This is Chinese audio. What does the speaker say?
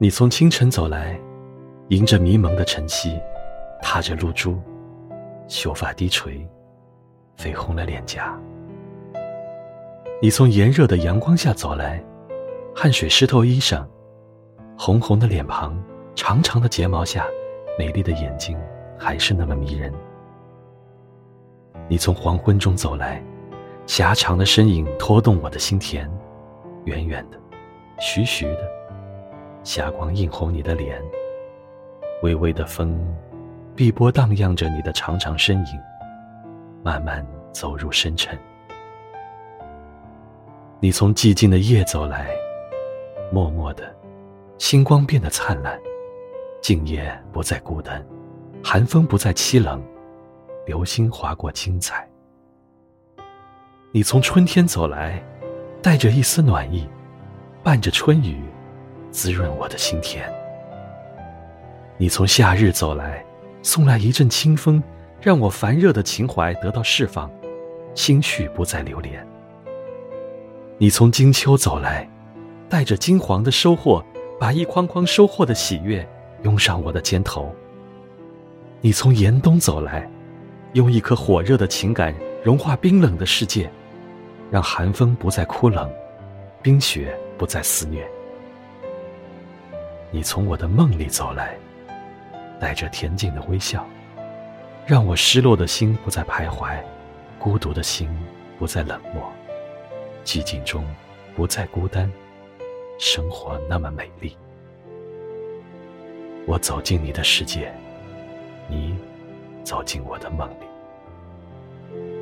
你从清晨走来，迎着迷蒙的晨曦，踏着露珠，秀发低垂，绯红了脸颊。你从炎热的阳光下走来，汗水湿透衣裳，红红的脸庞，长长的睫毛下，美丽的眼睛还是那么迷人。你从黄昏中走来，狭长的身影拖动我的心田，远远的，徐徐的。霞光映红你的脸，微微的风，碧波荡漾着你的长长身影，慢慢走入深沉。你从寂静的夜走来，默默的，星光变得灿烂，静夜不再孤单，寒风不再凄冷，流星划过精彩。你从春天走来，带着一丝暖意，伴着春雨。滋润我的心田。你从夏日走来，送来一阵清风，让我烦热的情怀得到释放，心绪不再流连。你从金秋走来，带着金黄的收获，把一筐筐收获的喜悦拥上我的肩头。你从严冬走来，用一颗火热的情感融化冰冷的世界，让寒风不再枯冷，冰雪不再肆虐。你从我的梦里走来，带着恬静的微笑，让我失落的心不再徘徊，孤独的心不再冷漠，寂静中不再孤单，生活那么美丽。我走进你的世界，你走进我的梦里。